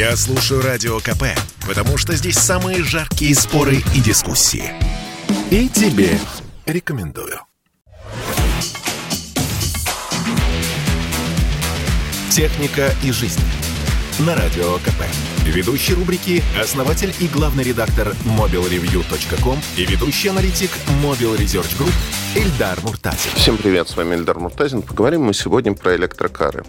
Я слушаю Радио КП, потому что здесь самые жаркие споры и дискуссии. И тебе рекомендую. «Техника и жизнь» на Радио КП. Ведущий рубрики – основатель и главный редактор mobilreview.com и ведущий аналитик Mobile Research Group Эльдар Муртазин. Всем привет, с вами Эльдар Муртазин. Поговорим мы сегодня про электрокары.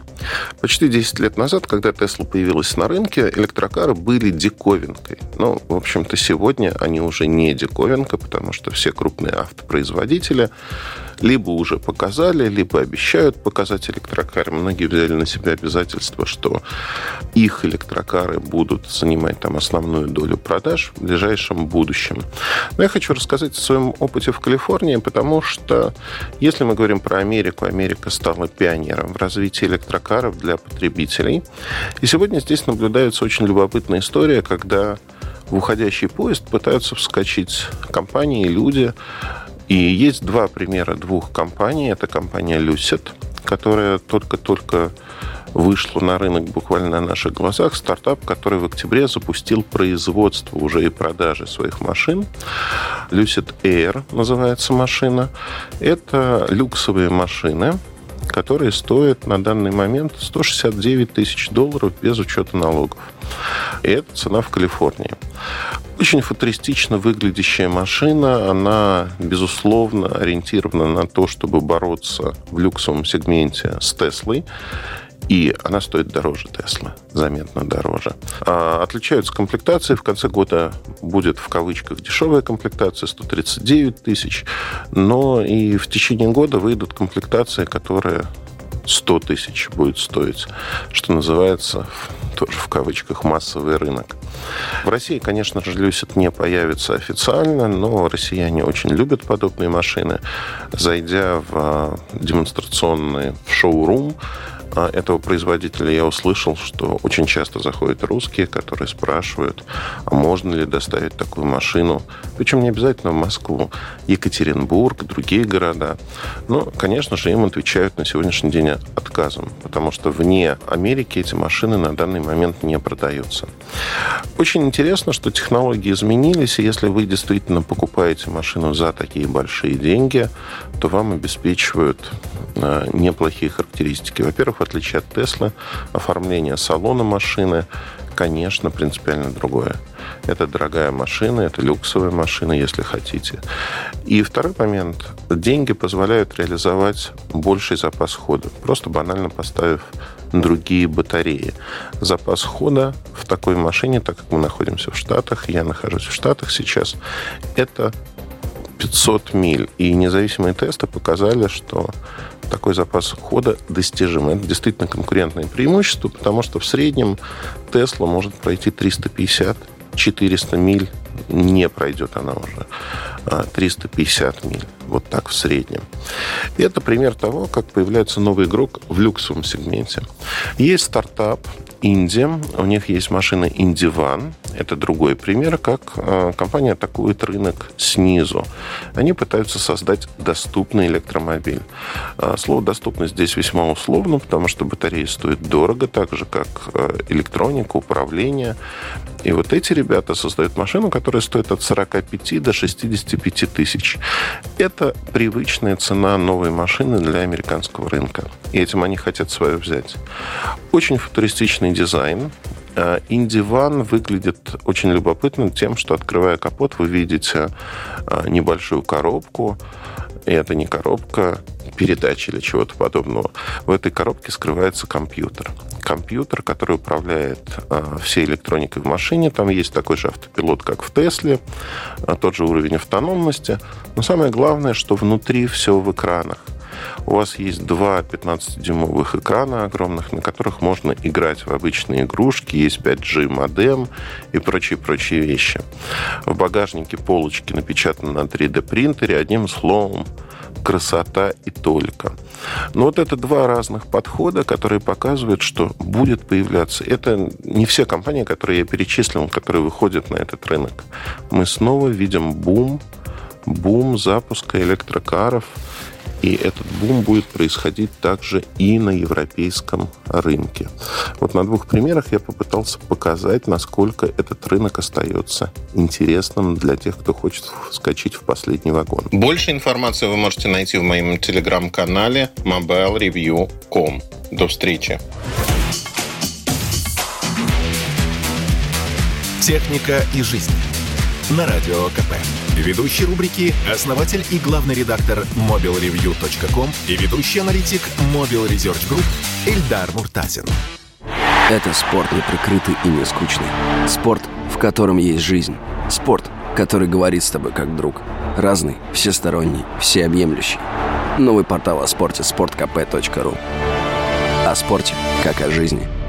Почти 10 лет назад, когда Тесла появилась на рынке, электрокары были диковинкой. Но, в общем-то, сегодня они уже не диковинка, потому что все крупные автопроизводители либо уже показали, либо обещают показать электрокары. Многие взяли на себя обязательство, что их электрокары будут занимать там основную долю продаж в ближайшем будущем. Но я хочу рассказать о своем опыте в Калифорнии, потому что если мы говорим про Америку, Америка стала пионером в развитии электрокаров для потребителей. И сегодня здесь наблюдается очень любопытная история, когда в уходящий поезд пытаются вскочить компании, люди, и есть два примера двух компаний. Это компания Lucid, которая только-только вышла на рынок буквально на наших глазах. Стартап, который в октябре запустил производство уже и продажи своих машин. Lucid Air называется машина. Это люксовые машины, которые стоят на данный момент 169 тысяч долларов без учета налогов. И это цена в Калифорнии. Очень футуристично выглядящая машина. Она, безусловно, ориентирована на то, чтобы бороться в люксовом сегменте с Теслой. И она стоит дороже Теслы, заметно дороже. А отличаются комплектации. В конце года будет в кавычках дешевая комплектация, 139 тысяч. Но и в течение года выйдут комплектации, которые 100 тысяч будет стоить, что называется, тоже в кавычках, массовый рынок. В России, конечно же, Люсит не появится официально, но россияне очень любят подобные машины. Зайдя в а, демонстрационный шоурум, этого производителя я услышал, что очень часто заходят русские, которые спрашивают, а можно ли доставить такую машину, причем не обязательно в Москву, Екатеринбург, другие города. Но, конечно же, им отвечают на сегодняшний день отказом, потому что вне Америки эти машины на данный момент не продаются. Очень интересно, что технологии изменились, и если вы действительно покупаете машину за такие большие деньги, то вам обеспечивают э, неплохие характеристики. Во-первых, в отличие от Теслы, оформление салона машины, конечно, принципиально другое. Это дорогая машина, это люксовая машина, если хотите. И второй момент. Деньги позволяют реализовать больший запас хода, просто банально поставив другие батареи. Запас хода в такой машине, так как мы находимся в Штатах, я нахожусь в Штатах сейчас, это 500 миль. И независимые тесты показали, что такой запас хода достижим. Это действительно конкурентное преимущество, потому что в среднем Тесла может пройти 350-400 миль, не пройдет она уже 350 а миль. Вот так в среднем. И это пример того, как появляется новый игрок в люксовом сегменте. Есть стартап Инди. У них есть машина Индиван. Это другой пример, как э, компания атакует рынок снизу. Они пытаются создать доступный электромобиль. Э, слово «доступность» здесь весьма условно, потому что батареи стоят дорого, так же, как электроника, управление. И вот эти ребята создают машину, которая стоит от 45 до 65 тысяч. Это привычная цена новой машины для американского рынка. И этим они хотят свое взять. Очень футуристичный дизайн. Индиван выглядит очень любопытно тем, что, открывая капот, вы видите а, небольшую коробку. И это не коробка передач или чего-то подобного. В этой коробке скрывается компьютер. Компьютер, который управляет а, всей электроникой в машине. Там есть такой же автопилот, как в Тесле, а, тот же уровень автономности. Но самое главное, что внутри все в экранах. У вас есть два 15-дюймовых экрана огромных, на которых можно играть в обычные игрушки, есть 5G модем и прочие-прочие вещи. В багажнике полочки напечатаны на 3D принтере, одним словом, красота и только. Но вот это два разных подхода, которые показывают, что будет появляться. Это не все компании, которые я перечислил, которые выходят на этот рынок. Мы снова видим бум, бум запуска электрокаров И этот бум будет происходить также и на европейском рынке. Вот на двух примерах я попытался показать, насколько этот рынок остается интересным для тех, кто хочет вскочить в последний вагон. Больше информации вы можете найти в моем телеграм-канале mobilereview.com. До встречи! Техника и жизнь. На радио КП. Ведущий рубрики – основатель и главный редактор mobilreview.com и ведущий аналитик Mobile Research Group Эльдар Муртазин. Это спорт не прикрытый и не скучный. Спорт, в котором есть жизнь. Спорт, который говорит с тобой как друг. Разный, всесторонний, всеобъемлющий. Новый портал о спорте – sportkp.ru О спорте, как о жизни –